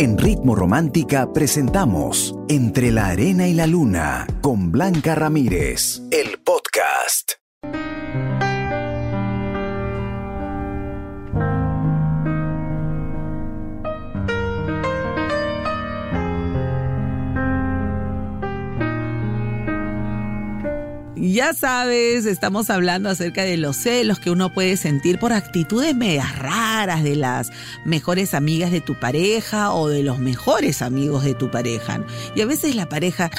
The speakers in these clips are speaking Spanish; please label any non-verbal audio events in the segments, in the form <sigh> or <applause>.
En Ritmo Romántica presentamos Entre la Arena y la Luna con Blanca Ramírez, el podcast. Ya sabes, estamos hablando acerca de los celos que uno puede sentir por actitudes medias raras de las mejores amigas de tu pareja o de los mejores amigos de tu pareja. Y a veces la pareja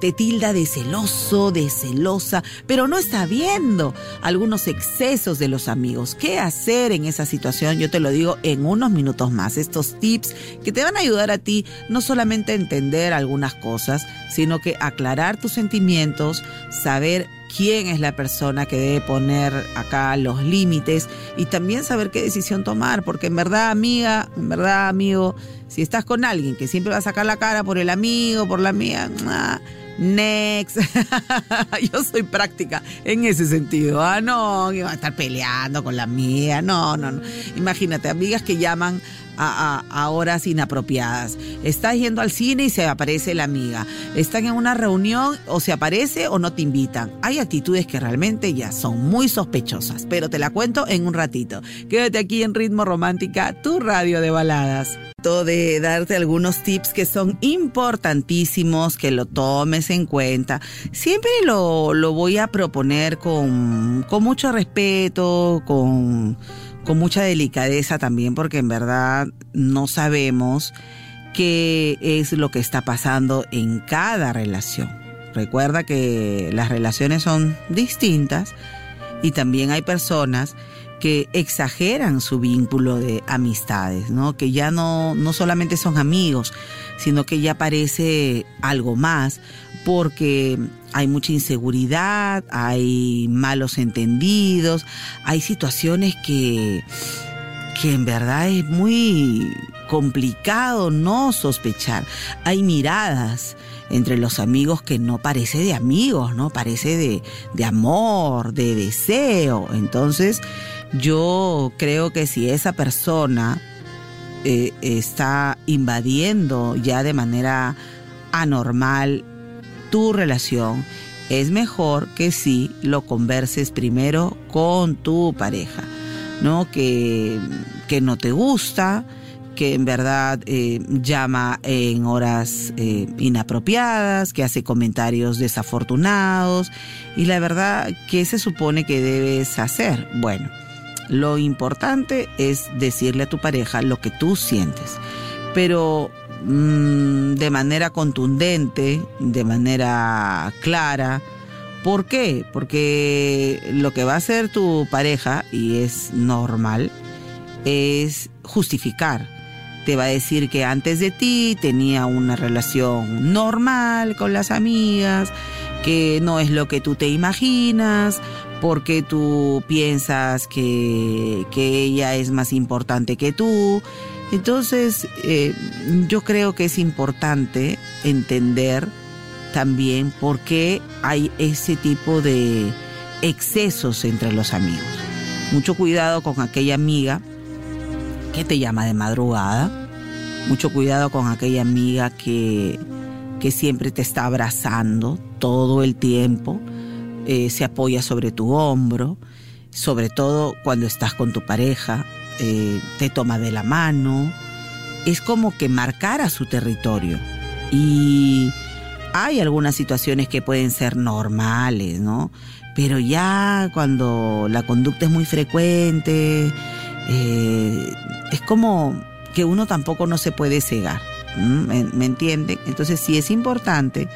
te, tilda de celoso, de celosa, pero no está viendo algunos excesos de los amigos. ¿Qué hacer en esa situación? Yo te lo digo en unos minutos más. Estos tips que te van a ayudar a ti no solamente a entender algunas cosas, sino que aclarar tus sentimientos, saber quién es la persona que debe poner acá los límites y también saber qué decisión tomar, porque en verdad, amiga, en verdad, amigo, si estás con alguien que siempre va a sacar la cara por el amigo, por la amiga, next. <laughs> Yo soy práctica en ese sentido. Ah, no, que va a estar peleando con la amiga. No, no, no. Imagínate, amigas que llaman a, horas inapropiadas. Estás yendo al cine y se aparece la amiga. Están en una reunión o se aparece o no te invitan. Hay actitudes que realmente ya son muy sospechosas, pero te la cuento en un ratito. Quédate aquí en Ritmo Romántica, tu radio de baladas de darte algunos tips que son importantísimos, que lo tomes en cuenta. Siempre lo, lo voy a proponer con, con mucho respeto, con, con mucha delicadeza también, porque en verdad no sabemos qué es lo que está pasando en cada relación. Recuerda que las relaciones son distintas y también hay personas que exageran su vínculo de amistades, ¿no? Que ya no, no solamente son amigos, sino que ya parece algo más, porque hay mucha inseguridad, hay malos entendidos, hay situaciones que, que en verdad es muy complicado no sospechar. Hay miradas entre los amigos que no parece de amigos, ¿no? Parece de, de amor, de deseo. Entonces, yo creo que si esa persona eh, está invadiendo ya de manera anormal tu relación, es mejor que si lo converses primero con tu pareja, ¿no? Que, que no te gusta, que en verdad eh, llama en horas eh, inapropiadas, que hace comentarios desafortunados y la verdad, ¿qué se supone que debes hacer? Bueno, lo importante es decirle a tu pareja lo que tú sientes, pero mm, de manera contundente, de manera clara. ¿Por qué? Porque lo que va a hacer tu pareja, y es normal, es justificar. Te va a decir que antes de ti tenía una relación normal con las amigas, que no es lo que tú te imaginas, porque tú piensas que, ella es más importante que tú. Entonces, eh, yo creo que es importante entender también por qué hay ese tipo de excesos entre los amigos. Mucho cuidado con aquella amiga que te llama de madrugada. Mucho cuidado con aquella amiga que, que siempre te está abrazando todo el tiempo eh, se apoya sobre tu hombro, sobre todo cuando estás con tu pareja, eh, te toma de la mano, es como que marcara su territorio. Y hay algunas situaciones que pueden ser normales, ¿no? Pero ya cuando la conducta es muy frecuente, eh, es como que uno tampoco no se puede cegar. ¿Me, ¿Me entienden? Entonces sí es importante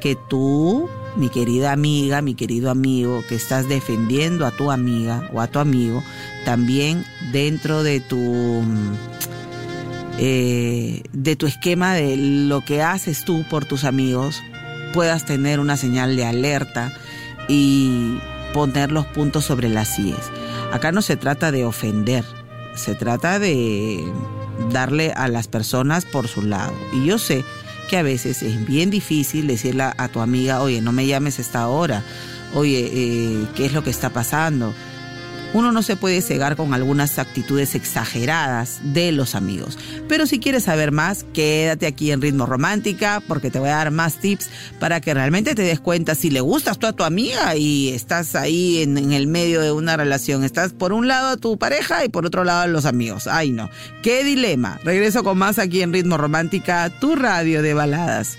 que tú mi querida amiga, mi querido amigo, que estás defendiendo a tu amiga o a tu amigo, también dentro de tu eh, de tu esquema de lo que haces tú por tus amigos, puedas tener una señal de alerta y poner los puntos sobre las IES. Acá no se trata de ofender, se trata de darle a las personas por su lado. Y yo sé que a veces es bien difícil decirle a tu amiga, oye, no me llames a esta hora, oye, eh, ¿qué es lo que está pasando? Uno no se puede cegar con algunas actitudes exageradas de los amigos. Pero si quieres saber más, quédate aquí en Ritmo Romántica porque te voy a dar más tips para que realmente te des cuenta si le gustas tú a tu amiga y estás ahí en, en el medio de una relación. Estás por un lado a tu pareja y por otro lado a los amigos. Ay no, qué dilema. Regreso con más aquí en Ritmo Romántica, tu radio de baladas.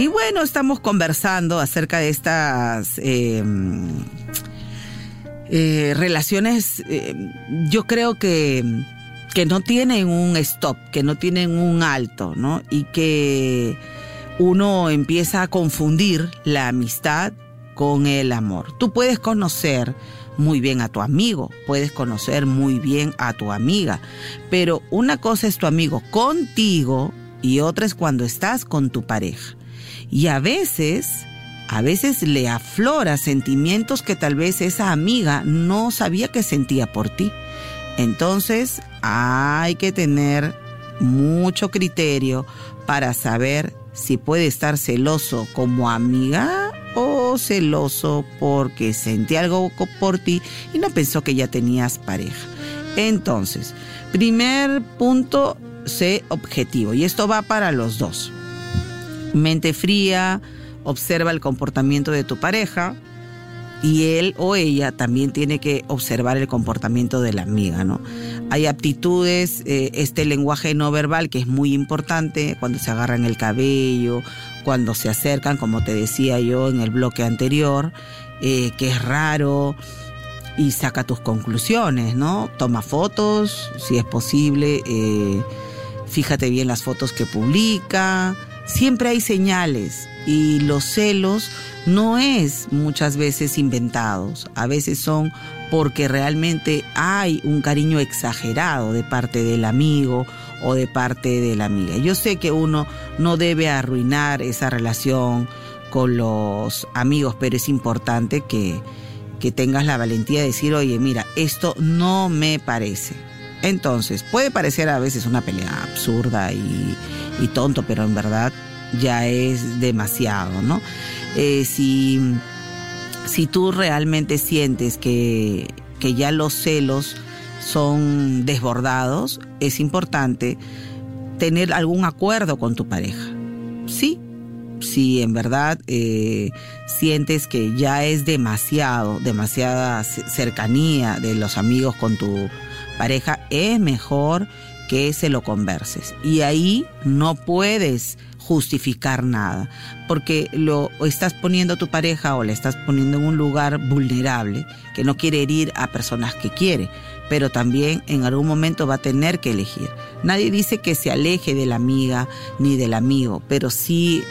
Y bueno, estamos conversando acerca de estas eh, eh, relaciones, eh, yo creo que, que no tienen un stop, que no tienen un alto, ¿no? Y que uno empieza a confundir la amistad con el amor. Tú puedes conocer muy bien a tu amigo, puedes conocer muy bien a tu amiga, pero una cosa es tu amigo contigo y otra es cuando estás con tu pareja. Y a veces, a veces le aflora sentimientos que tal vez esa amiga no sabía que sentía por ti. Entonces hay que tener mucho criterio para saber si puede estar celoso como amiga o celoso porque sentía algo por ti y no pensó que ya tenías pareja. Entonces, primer punto, sé objetivo y esto va para los dos. Mente fría, observa el comportamiento de tu pareja y él o ella también tiene que observar el comportamiento de la amiga, ¿no? Hay aptitudes, eh, este lenguaje no verbal que es muy importante cuando se agarran el cabello, cuando se acercan, como te decía yo en el bloque anterior, eh, que es raro y saca tus conclusiones, ¿no? Toma fotos, si es posible, eh, fíjate bien las fotos que publica, siempre hay señales y los celos no es muchas veces inventados, a veces son porque realmente hay un cariño exagerado de parte del amigo o de parte de la amiga. Yo sé que uno no debe arruinar esa relación con los amigos, pero es importante que, que tengas la valentía de decir, oye, mira, esto no me parece. Entonces, puede parecer a veces una pelea absurda y, tonto, pero en verdad ya es demasiado, ¿no? Eh, si, si tú realmente sientes que, que ya los celos son desbordados, es importante tener algún acuerdo con tu pareja. Sí, si en verdad eh, sientes que ya es demasiado, demasiada cercanía de los amigos con tu pareja, es mejor que se lo converses. Y ahí no puedes justificar nada, porque lo estás poniendo a tu pareja o le estás poniendo en un lugar vulnerable, que no quiere herir a personas que quiere, pero también en algún momento va a tener que elegir. Nadie dice que se aleje de la amiga ni del amigo, pero si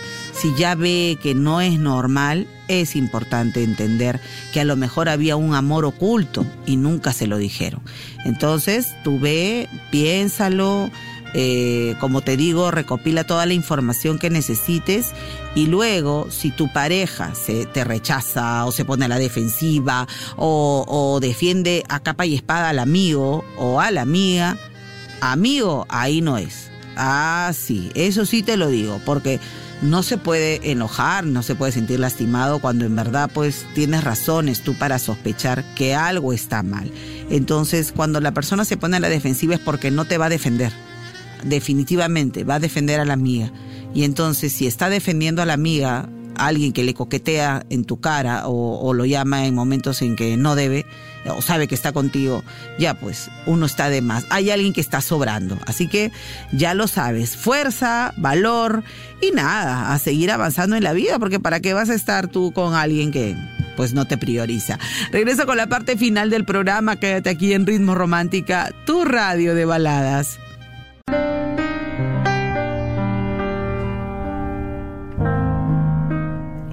ya ve que no es normal, es importante entender que a lo mejor había un amor oculto y nunca se lo dijeron. Entonces, tú ve, piénsalo, eh, como te digo, recopila toda la información que necesites y luego, si tu pareja se te rechaza o se pone a la defensiva o, o defiende a capa y espada al amigo o a la amiga, amigo, ahí no es. Ah, sí, eso sí te lo digo, porque no se puede enojar, no se puede sentir lastimado cuando en verdad pues tienes razones tú para sospechar que algo está mal. Entonces, cuando la persona se pone a la defensiva es porque no te va a defender definitivamente va a defender a la amiga. Y entonces, si está defendiendo a la amiga, alguien que le coquetea en tu cara o, lo llama en momentos en que no debe, o sabe que está contigo, ya pues uno está de más. Hay alguien que está sobrando. Así que ya lo sabes. Fuerza, valor y nada, a seguir avanzando en la vida, porque ¿para qué vas a estar tú con alguien que pues no te prioriza? Regreso con la parte final del programa. Quédate aquí en Ritmo Romántica, tu radio de baladas.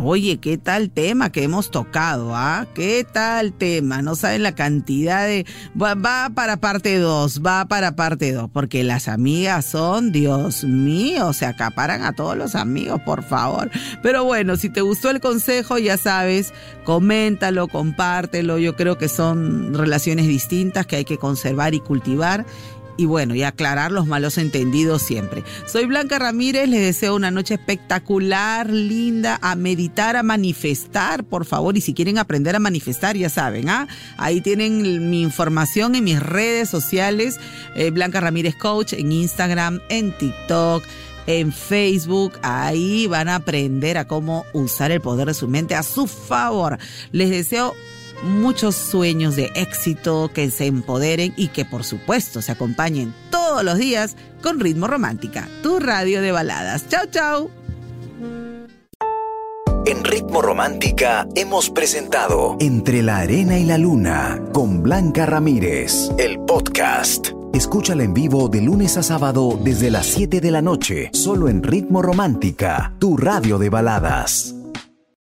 Oye, ¿qué tal tema que hemos tocado? ¿Ah? ¿Qué tal tema? No saben la cantidad de... Va, para parte 2, va para parte 2, porque las amigas son, Dios mío, se acaparan a todos los amigos, por favor. Pero bueno, si te gustó el consejo, ya sabes, coméntalo, compártelo. Yo creo que son relaciones distintas que hay que conservar y cultivar y bueno, y aclarar los malos entendidos siempre. Soy Blanca Ramírez, les deseo una noche espectacular, linda, a meditar, a manifestar, por favor, y si quieren aprender a manifestar, ya saben, ¿ah? Ahí tienen mi información en mis redes sociales, eh, Blanca Ramírez Coach, en Instagram, en TikTok en Facebook. Ahí van a aprender a cómo usar el poder de su mente a su favor. Les deseo muchos sueños de éxito, que se empoderen y que por supuesto se acompañen todos los días con Ritmo Romántica, tu radio de baladas. Chao, chao. En Ritmo Romántica hemos presentado Entre la Arena y la Luna con Blanca Ramírez, el podcast. Escúchala en vivo de lunes a sábado desde las 7 de la noche, solo en Ritmo Romántica, tu radio de baladas.